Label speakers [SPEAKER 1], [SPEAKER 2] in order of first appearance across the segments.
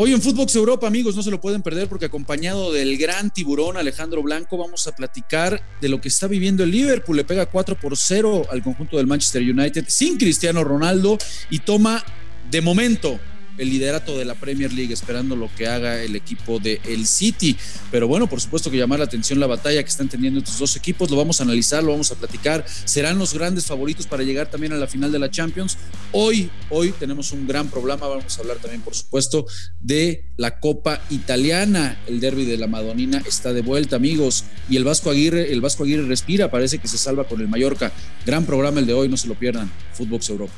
[SPEAKER 1] Hoy en Footbox Europa, amigos, no se lo pueden perder porque acompañado del gran tiburón Alejandro Blanco vamos a platicar de lo que está viviendo el Liverpool. Le pega 4 por 0 al conjunto del Manchester United sin Cristiano Ronaldo y toma de momento el liderato de la Premier League, esperando lo que haga el equipo de el City. Pero bueno, por supuesto que llamar la atención la batalla que están teniendo estos dos equipos, lo vamos a analizar, lo vamos a platicar. Serán los grandes favoritos para llegar también a la final de la Champions. Hoy, hoy tenemos un gran problema, vamos a hablar también, por supuesto, de la Copa Italiana. El derby de la Madonina está de vuelta, amigos, y el Vasco Aguirre, el Vasco Aguirre respira, parece que se salva con el Mallorca. Gran programa el de hoy, no se lo pierdan. Fútbol Europa.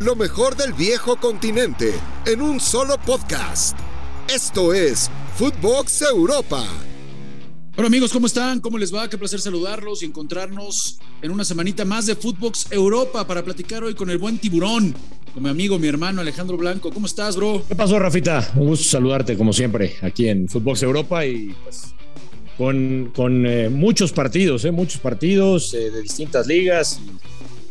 [SPEAKER 2] Lo mejor del viejo continente en un solo podcast. Esto es Footbox Europa.
[SPEAKER 1] Bueno amigos, ¿cómo están? ¿Cómo les va? Qué placer saludarlos y encontrarnos en una semanita más de Footbox Europa para platicar hoy con el buen tiburón, con mi amigo, mi hermano Alejandro Blanco. ¿Cómo estás, bro?
[SPEAKER 3] ¿Qué pasó, Rafita? Un gusto saludarte como siempre aquí en Footbox Europa y pues con, con eh, muchos partidos, eh, muchos partidos eh, de distintas ligas. Y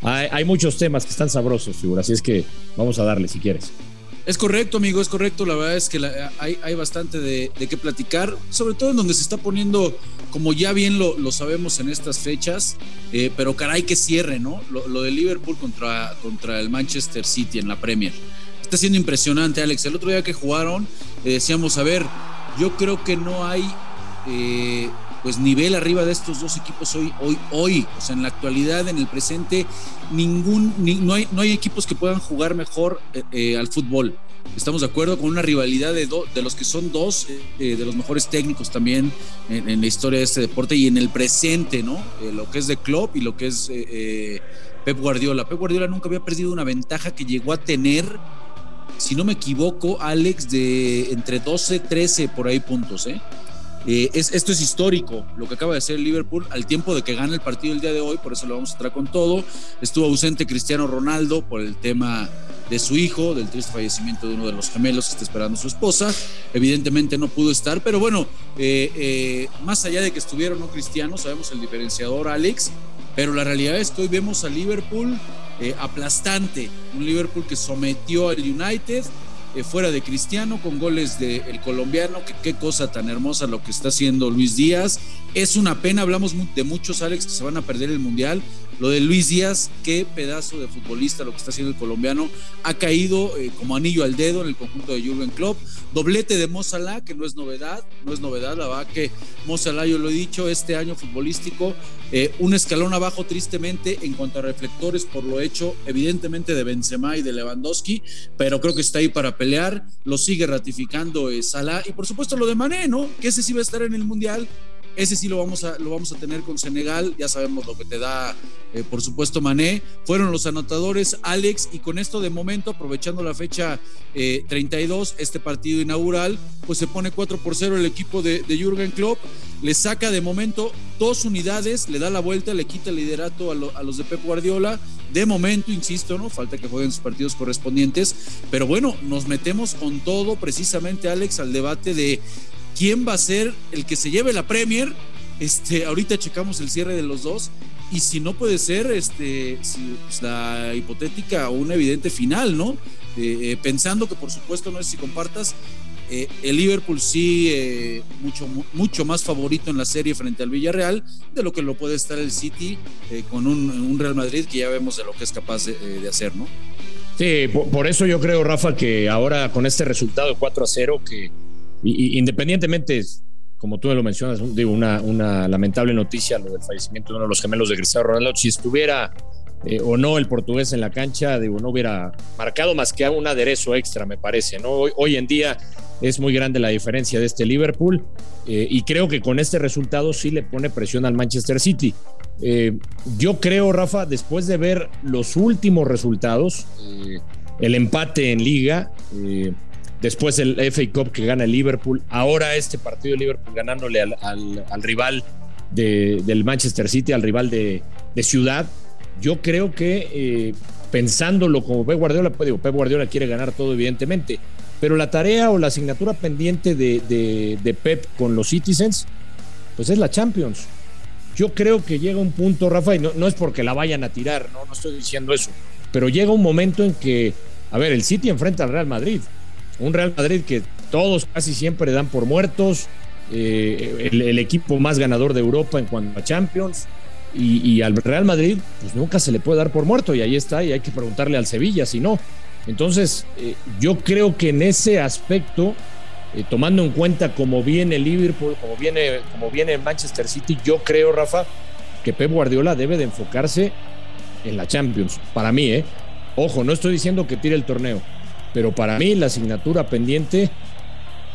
[SPEAKER 3] hay, muchos temas que están sabrosos, figura, así es que vamos a darle si quieres.
[SPEAKER 1] Es correcto, amigo, es correcto. La verdad es que hay, bastante de, qué platicar, sobre todo en donde se está poniendo, como ya bien lo, sabemos en estas fechas, eh, pero caray que cierre, ¿no? Lo, de Liverpool contra, contra el Manchester City en la Premier. Está siendo impresionante, Alex. El otro día que jugaron, eh, decíamos, a ver, yo creo que no hay eh, pues nivel arriba de estos dos equipos hoy, hoy, hoy. O sea, en la actualidad, en el presente, ningún, no, hay, no hay equipos que puedan jugar mejor eh, eh, al fútbol. Estamos de acuerdo con una rivalidad de, de los que son dos eh, de los mejores técnicos también en, la historia de este deporte y en el presente, ¿no? lo que es de Klopp y lo que es Pep Guardiola. Pep Guardiola nunca había perdido una ventaja que llegó a tener, si no me equivoco, Alex, de entre 12, 13 por ahí puntos, ¿eh? Eh, esto es histórico, lo que acaba de hacer Liverpool al tiempo de que gana el partido el día de hoy, por eso lo vamos a traer con todo. Estuvo ausente Cristiano Ronaldo por el tema de su hijo, del triste fallecimiento de uno de los gemelos que está esperando a su esposa. Evidentemente no pudo estar, pero bueno, eh, eh, más allá de que estuviera no Cristiano, sabemos el diferenciador Alex, pero la realidad es que hoy vemos al Liverpool aplastante, un Liverpool que sometió al United eh, fuera de Cristiano, con goles del el colombiano, que qué cosa tan hermosa lo que está haciendo Luis Díaz. Es una pena, hablamos de muchos Alex que se van a perder el Mundial. Lo de Luis Díaz, qué pedazo de futbolista lo que está haciendo el colombiano, ha caído eh, como anillo al dedo en el conjunto de Jürgen Klopp. Doblete de Mozalá, que no es novedad, no es novedad, la verdad que Mozalá, yo lo he dicho, este año futbolístico, eh, un escalón abajo tristemente en cuanto a reflectores por lo hecho, evidentemente de Benzema y de Lewandowski, pero creo que está ahí para pelear, lo sigue ratificando eh, Salah y por supuesto lo de Mané, ¿no? Que ese sí va a estar en el Mundial, ese sí lo vamos a, lo vamos a tener con Senegal, ya sabemos lo que te da, eh, por supuesto, Mané. Fueron los anotadores Alex y con esto de momento, aprovechando la fecha 32, eh, este partido inaugural, pues se pone 4 por 0 el equipo de, de Jürgen Klopp, le saca de momento dos unidades, le da la vuelta, le quita el liderato a, a los de Pep Guardiola. De momento, insisto, ¿no? Falta que jueguen sus partidos correspondientes, pero bueno, nos metemos con todo precisamente, Alex, al debate de quién va a ser el que se lleve la Premier. Este, ahorita checamos el cierre de los dos y si no puede ser este, pues, la hipotética o una evidente final, ¿no? Eh, eh, pensando que por supuesto no es si compartas, eh, el Liverpool sí mucho, mucho más favorito en la serie frente al Villarreal de lo que lo puede estar el City con un, Real Madrid que ya vemos de lo que es capaz de, hacer, ¿no?
[SPEAKER 3] Sí, por, eso yo creo, Rafa, que ahora con este resultado 4 a 0 que y, independientemente, como tú me lo mencionas, digo, una, lamentable noticia, lo del fallecimiento de uno de los gemelos de Cristiano Ronaldo, si estuviera eh, o no el portugués en la cancha, digo, no hubiera marcado más que un aderezo extra, me parece. Hoy, en día es muy grande la diferencia de este Liverpool eh, y creo que con este resultado sí le pone presión al Manchester City. Eh, yo creo, Rafa, después de ver los últimos resultados, el empate en liga, después el FA Cup que gana el Liverpool, ahora este partido de Liverpool ganándole al, rival del Manchester City, al rival de, Ciudad. Yo creo que eh, pensándolo como Pep Guardiola, pues digo, Pep Guardiola quiere ganar todo evidentemente, pero la tarea o la asignatura pendiente de, Pep con los Citizens, pues es la Champions. Yo creo que llega un punto, Rafa, y no, no es porque la vayan a tirar, no, no estoy diciendo eso, pero llega un momento en que, a ver, el City enfrenta al Real Madrid Un Real Madrid que todos casi siempre dan por muertos, eh, el, equipo más ganador de Europa en cuanto a Champions. Y, al Real Madrid, pues nunca se le puede dar por muerto, y ahí está, y hay que preguntarle al Sevilla si no. Entonces, eh, yo creo que en ese aspecto, eh, tomando en cuenta cómo viene Liverpool, cómo viene, cómo viene Manchester City, yo creo, Rafa, que Pep Guardiola debe de enfocarse en la Champions. Para mí, ¿eh? Ojo, no estoy diciendo que tire el torneo, pero para mí la asignatura pendiente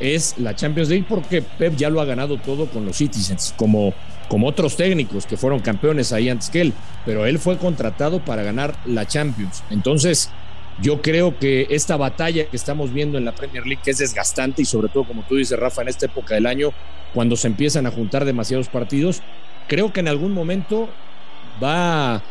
[SPEAKER 3] es la Champions League porque Pep ya lo ha ganado todo con los Citizens, como, como otros técnicos que fueron campeones ahí antes que él, pero él fue contratado para ganar la Champions. Entonces, yo creo que esta batalla que estamos viendo en la Premier League, es desgastante y sobre todo, como tú dices, Rafa, en esta época del año, cuando se empiezan a juntar demasiados partidos, creo que en algún momento va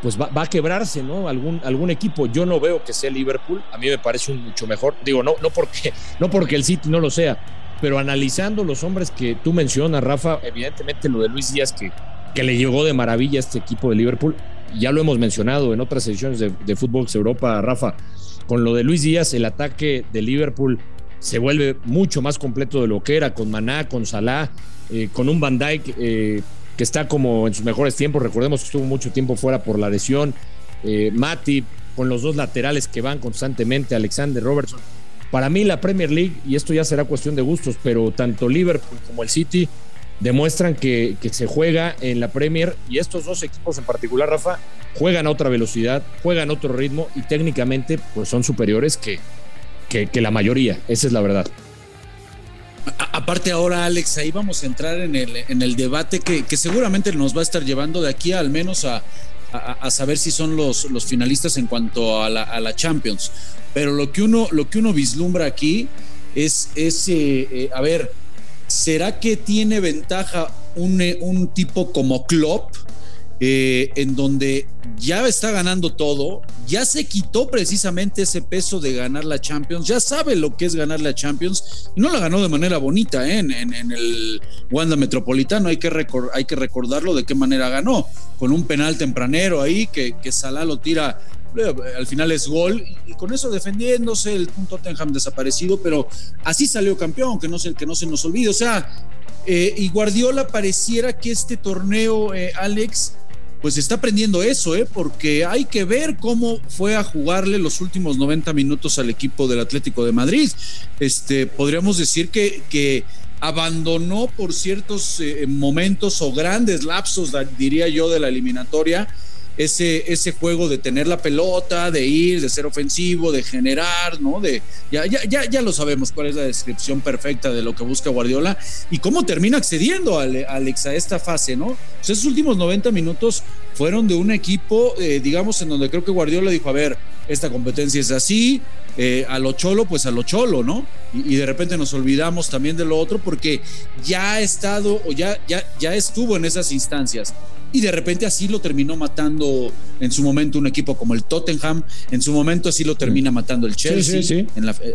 [SPEAKER 3] pues va, a quebrarse, ¿no? Algún, algún equipo. Yo no veo que sea Liverpool. A mí me parece un mucho mejor. Digo, no, no, porque, no porque el City no lo sea, pero analizando los hombres que tú mencionas, Rafa, evidentemente lo de Luis Díaz, que, que le llegó de maravilla a este equipo de Liverpool. Ya lo hemos mencionado en otras ediciones de, de Fútbol Europa, Rafa. Con lo de Luis Díaz, el ataque de Liverpool se vuelve mucho más completo de lo que era, con Maná, con Salah, eh, con un Van Dijk eh, que está como en sus mejores tiempos. Recordemos que estuvo mucho tiempo fuera por la lesión. Eh, Mati, con los dos laterales que van constantemente, Alexander Robertson. Para mí la Premier League, y esto ya será cuestión de gustos, pero tanto Liverpool como el City demuestran que, se juega en la Premier y estos dos equipos en particular, Rafa, juegan a otra velocidad, juegan a otro ritmo y técnicamente pues son superiores que, que la mayoría, esa es la verdad.
[SPEAKER 1] Aparte ahora, Alex, ahí vamos a entrar en el, en el debate que, seguramente nos va a estar llevando de aquí al menos a, saber si son los, los finalistas en cuanto a la, Champions. Pero lo que uno, lo que uno vislumbra aquí es, es eh, eh, a ver, ¿será que tiene ventaja un, un tipo como Klopp? Eh, en donde ya está ganando todo, ya se quitó precisamente ese peso de ganar la Champions, ya sabe lo que es ganar la Champions, y no la ganó de manera bonita ¿eh? en, el Wanda Metropolitano, hay que, hay que recordarlo de qué manera ganó, con un penal tempranero ahí que, que Salah lo tira eh, al final es gol y con eso defendiéndose el Tottenham desaparecido, pero así salió campeón, que no se, que no se nos olvide. O sea, y Guardiola pareciera que este torneo, Alex, pues está aprendiendo eso, ¿eh? porque hay que ver cómo fue a jugarle los últimos 90 minutos al equipo del Atlético de Madrid. Este, podríamos decir que, que abandonó por ciertos eh, momentos o grandes lapsos, diría yo, de la eliminatoria ese, ese juego de tener la pelota, de ir, de ser ofensivo, de generar, ¿no? De, ya, ya, ya, ya lo sabemos cuál es la descripción perfecta de lo que busca Guardiola y cómo termina accediendo Alex a esta fase, ¿no? Pues esos últimos 90 minutos fueron de un equipo, eh, digamos, en donde creo que Guardiola dijo, a ver, esta competencia es así, eh, a lo cholo, pues a lo cholo, ¿no? Y, de repente nos olvidamos también de lo otro porque ya ha estado o ya, ya, ya estuvo en esas instancias y de repente así lo terminó matando en su momento un equipo como el Tottenham, en su momento así lo termina matando el Chelsea. Sí,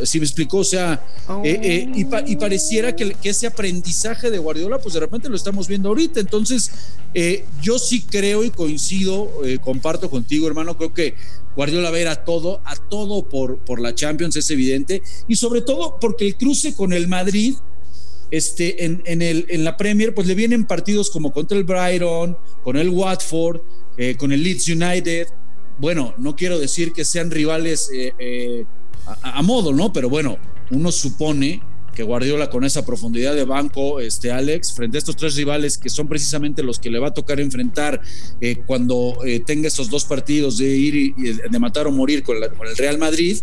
[SPEAKER 1] sí, me explicó, o sea, eh, eh, y, pareciera que, ese aprendizaje de Guardiola, pues de repente lo estamos viendo ahorita. Entonces, eh, yo sí creo y coincido, comparto contigo, hermano, creo que Guardiola va a ir a todo, a todo por, por la Champions, es evidente, y sobre todo porque el cruce con el Madrid este, en, en, el, en la Premier, pues le vienen partidos como contra el Brighton, con el Watford, eh, con el Leeds United. Bueno, no quiero decir que sean rivales eh, eh, a, modo, ¿no? Pero bueno, uno supone que Guardiola con esa profundidad de banco, este Alex, frente a estos tres rivales que son precisamente los que le va a tocar enfrentar cuando tenga esos dos partidos de ir y, de matar o morir con, con el Real Madrid,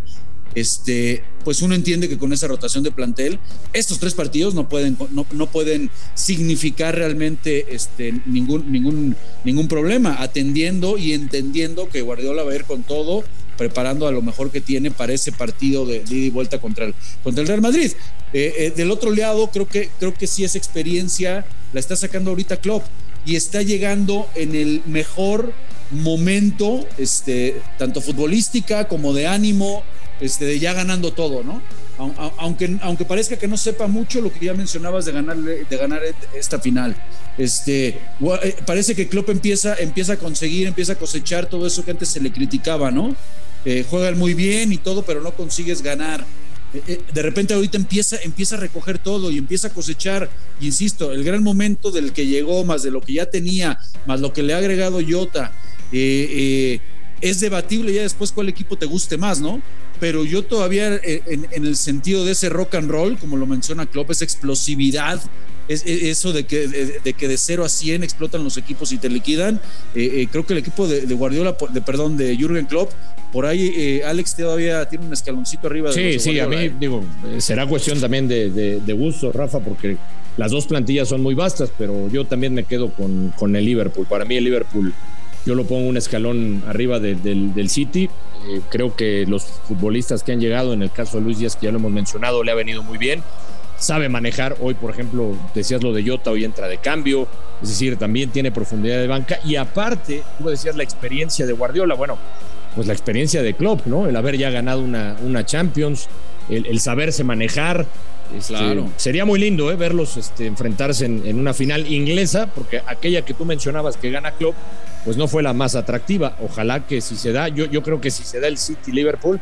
[SPEAKER 1] este, pues uno entiende que con esa rotación de plantel, estos tres partidos no pueden, no, pueden significar realmente este, ningún, ningún, ningún problema, atendiendo y entendiendo que Guardiola va a ir con todo, preparando a lo mejor que tiene para ese partido de, ida y vuelta contra el, contra el Real Madrid. Eh, eh, del otro lado, creo que, creo que sí esa experiencia la está sacando ahorita Klopp y está llegando en el mejor momento, este, tanto futbolística como de ánimo, este, ya ganando todo, ¿no? Aunque, aunque parezca que no sepa mucho lo que ya mencionabas de ganar, de ganar esta final. Este, eh, parece que Klopp empieza, empieza a conseguir, empieza a cosechar todo eso que antes se le criticaba, ¿no? Eh, juegan muy bien y todo, pero no consigues ganar. eh, eh, de repente ahorita empieza, empieza a recoger todo y empieza a cosechar, insisto, el gran momento del que llegó, más de lo que ya tenía, más lo que le ha agregado Jota, es debatible ya después cuál equipo te guste más, ¿no? Pero yo todavía en, el sentido de ese rock and roll, como lo menciona Klopp, esa explosividad, es, eso de que, de, que de 0 a 100 explotan los equipos y te liquidan. creo que el equipo de, Guardiola, de, perdón, de Jürgen Klopp, por ahí eh, Alex todavía tiene un escaloncito arriba.
[SPEAKER 3] De sí, sí, a mí ¿eh? digo, eh, será cuestión también de, gusto, Rafa, porque las dos plantillas son muy vastas, pero yo también me quedo con, con el Liverpool. Para mí el Liverpool, yo lo pongo un escalón arriba del, City. creo que los futbolistas que han llegado, en el caso de Luis Díaz, que ya lo hemos mencionado, le ha venido muy bien. Sabe manejar, hoy por ejemplo, decías lo de Jota, hoy entra de cambio, es decir, también tiene profundidad de banca y aparte, tú decías la experiencia de Guardiola, bueno, pues la experiencia de Klopp, ¿no? El haber ya ganado una, una Champions, el, saberse manejar. Este, claro. Sería muy lindo ¿eh? verlos este, enfrentarse en, una final inglesa, porque aquella que tú mencionabas que gana Klopp, pues no fue la más atractiva. Ojalá que si se da, yo, yo creo que si se da el City Liverpool,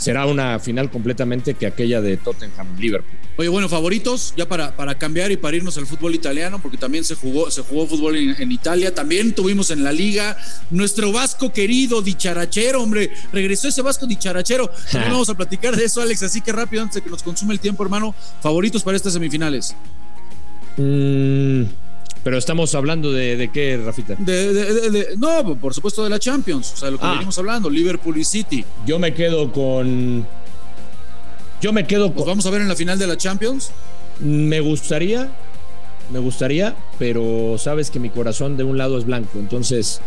[SPEAKER 3] será una final completamente que aquella de Tottenham-Liverpool.
[SPEAKER 1] Oye, bueno, favoritos, ya para, para cambiar y para irnos al fútbol italiano, porque también se jugó, se jugó fútbol en, Italia, también tuvimos en la liga nuestro Vasco querido, dicharachero, hombre, regresó ese Vasco dicharachero. También vamos a platicar de eso, Alex, así que rápido, antes de que nos consume el tiempo, hermano, favoritos para estas semifinales.
[SPEAKER 3] Mmm pero estamos hablando de, qué, Rafita?
[SPEAKER 1] no, por supuesto de la Champions, o sea, lo que ah. venimos hablando, Liverpool y City.
[SPEAKER 3] Yo me quedo con. Yo me quedo
[SPEAKER 1] con. vamos a ver en la final de la Champions?
[SPEAKER 3] Me gustaría, me gustaría, pero sabes que mi corazón de un lado es blanco, entonces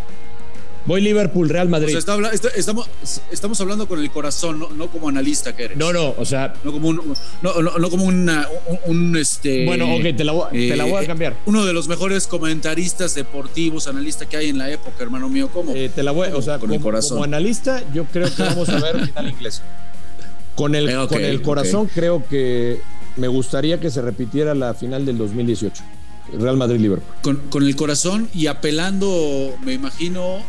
[SPEAKER 3] Voy Liverpool, Real Madrid.
[SPEAKER 1] estamos, estamos hablando con el corazón, no, como analista que eres.
[SPEAKER 3] No, no, o sea.
[SPEAKER 1] No como un. No, como un, este.
[SPEAKER 3] Bueno, ok, te la, voy, a eh, cambiar.
[SPEAKER 1] Uno de los mejores comentaristas deportivos, analista que hay en la época, hermano mío. ¿Cómo?
[SPEAKER 3] Eh, te la voy, o sea, con como, el corazón. como analista, yo creo que vamos a ver final inglés. Con el, eh, con el corazón, creo que me gustaría que se repitiera la final del 2018. Real Madrid-Liverpool.
[SPEAKER 1] Con, con el corazón y apelando, me imagino,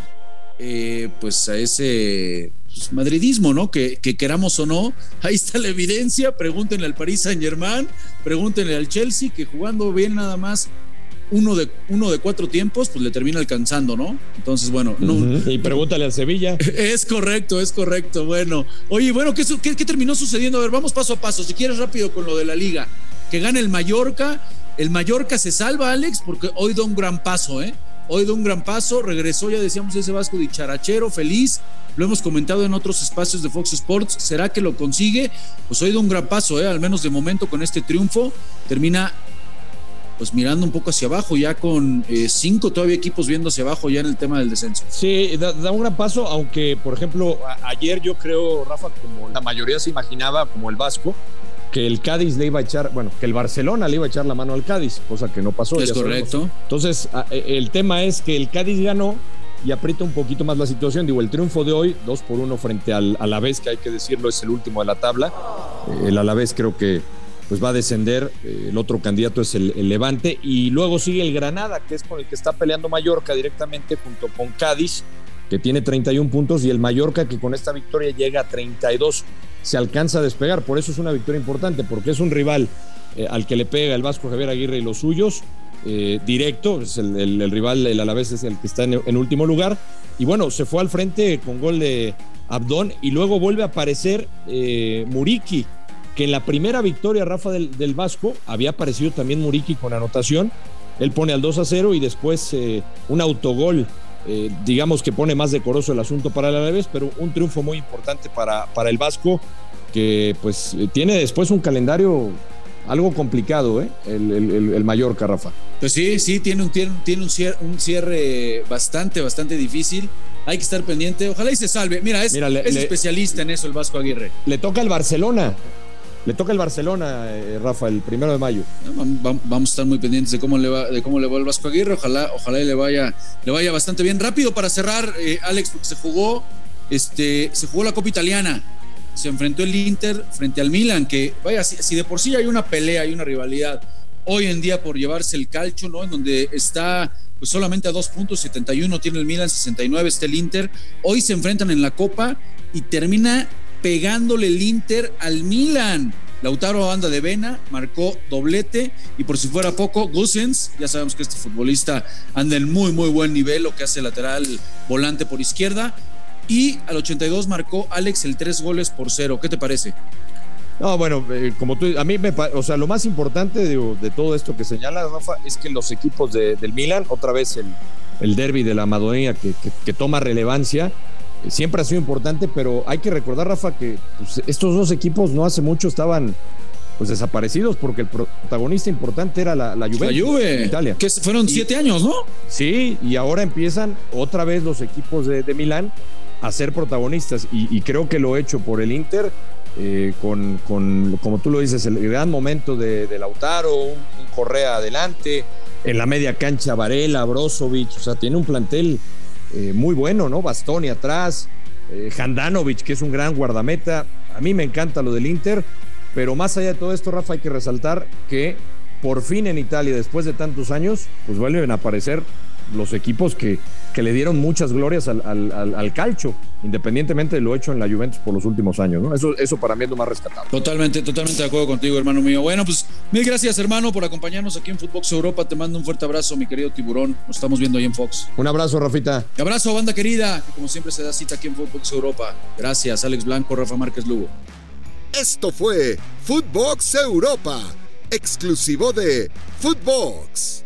[SPEAKER 1] eh, pues a ese pues, madridismo, ¿no? Que, queramos o no, ahí está la evidencia. Pregúntenle al Paris Saint Germain, pregúntenle al Chelsea, que jugando bien nada más uno de, uno de cuatro tiempos, pues le termina alcanzando, ¿no? Entonces, bueno.
[SPEAKER 3] y pregúntale al Sevilla.
[SPEAKER 1] Es correcto, es correcto. Bueno, oye, bueno, ¿qué, ¿qué, qué, terminó sucediendo? A ver, vamos paso a paso. Si quieres rápido con lo de la liga. Que gane el Mallorca. El Mallorca se salva, Alex, porque hoy da un gran paso, ¿eh? Hoy da un gran paso, regresó, ya decíamos, ese Vasco dicharachero, feliz. Lo hemos comentado en otros espacios de Fox Sports. ¿Será que lo consigue? Pues hoy da un gran paso, ¿eh? al menos de momento con este triunfo. Termina pues mirando un poco hacia abajo, ya con eh, cinco todavía equipos viendo hacia abajo ya en el tema del descenso.
[SPEAKER 3] Sí, da, da, un gran paso, aunque por ejemplo ayer yo creo, Rafa, como la mayoría se imaginaba, como el Vasco, que el Cádiz le iba a echar, bueno, que el Barcelona le iba a echar la mano al Cádiz, cosa que no pasó.
[SPEAKER 1] Es correcto.
[SPEAKER 3] Entonces, e, el tema es que el Cádiz ganó y aprieta un poquito más la situación. Digo, el triunfo de hoy, dos por uno frente al Alavés, que hay que decirlo, es el último de la tabla. Eh, el Alavés creo que pues va a descender, eh, el otro candidato es el, el, Levante, y luego sigue el Granada, que es con el que está peleando Mallorca directamente junto con Cádiz, que tiene 31 puntos, y el Mallorca que con esta victoria llega a 32 se alcanza a despegar. Por eso es una victoria importante, porque es un rival eh, al que le pega el Vasco Javier Aguirre y los suyos. Eh, directo, es el, rival, el Alavés es el que está en, último lugar. Y bueno, se fue al frente con gol de Abdón y luego vuelve a aparecer eh, Muriki, que en la primera victoria, Rafa del, del, Vasco, había aparecido también Muriki con anotación. Él pone al 2 a 0 y después un autogol eh, digamos que pone más decoroso el asunto para el Alavés, pero un triunfo muy importante para, para el Vasco, que pues tiene después un calendario algo complicado, ¿eh? el, el, el Mallorca, Rafa.
[SPEAKER 1] Pues sí, sí, tiene un, tiene, un, cierre, un cierre bastante, bastante difícil. Hay que estar pendiente. Ojalá y se salve. Mira, es, es especialista en eso el Vasco Aguirre.
[SPEAKER 3] Le toca el Barcelona. Le toca el Barcelona, eh, Rafa, el primero de mayo.
[SPEAKER 1] Vamos a estar muy pendientes de cómo le va, de cómo le va el Vasco Aguirre. Ojalá, ojalá le vaya, le vaya bastante bien. Rápido para cerrar, eh, Alex, porque se jugó, este, se jugó la Copa Italiana. Se enfrentó el Inter frente al Milan, que vaya, si, de por sí hay una pelea, hay una rivalidad hoy en día por llevarse el calcho, ¿no? En donde está pues solamente a dos puntos, 71 tiene el Milan, 69 está el Inter. Hoy se enfrentan en la Copa y termina pegándole el Inter al Milan. Lautaro anda de vena, marcó doblete y por si fuera poco, Gusens, ya sabemos que este futbolista anda en muy muy buen nivel, lo que hace lateral volante por izquierda. Y al 82 marcó Alex el tres goles por cero. ¿Qué te parece?
[SPEAKER 3] No, bueno, eh, como tú, a mí me, o sea, lo más importante de, todo esto que señala Rafa es que los equipos del Milan, otra vez el, el derby de la Madonia que, toma relevancia, siempre ha sido importante, pero hay que recordar, Rafa, que pues, estos dos equipos no hace mucho estaban pues desaparecidos porque el protagonista importante era la, la Juventus.
[SPEAKER 1] La Juve, Italia. Que fueron siete años, ¿no?
[SPEAKER 3] Sí, y ahora empiezan otra vez los equipos de, de Milán a ser protagonistas y, creo que lo he hecho por el Inter eh, con, con, como tú lo dices, el gran momento de, Lautaro, un, Correa adelante, en la media cancha Varela, Brozovic, o sea, tiene un plantel eh, muy bueno, ¿no? Bastoni atrás, eh, Handanovic, que es un gran guardameta. A mí me encanta lo del Inter, pero más allá de todo esto, Rafa, hay que resaltar que por fin en Italia, después de tantos años, pues vuelven a aparecer los equipos que, que le dieron muchas glorias al, al, calcio, independientemente de lo hecho en la Juventus por los últimos años. ¿no? Eso, eso para mí es lo más rescatable.
[SPEAKER 1] Totalmente, totalmente de acuerdo contigo, hermano mío. Bueno, pues mil gracias, hermano, por acompañarnos aquí en Footbox Europa. Te mando un fuerte abrazo, mi querido tiburón. Nos estamos viendo ahí en Fox.
[SPEAKER 3] Un abrazo, Rafita.
[SPEAKER 1] Un abrazo, banda querida, que como siempre se da cita aquí en Footbox Europa. Gracias, Alex Blanco, Rafa Márquez Lugo.
[SPEAKER 2] Esto fue Footbox Europa, exclusivo de Footbox.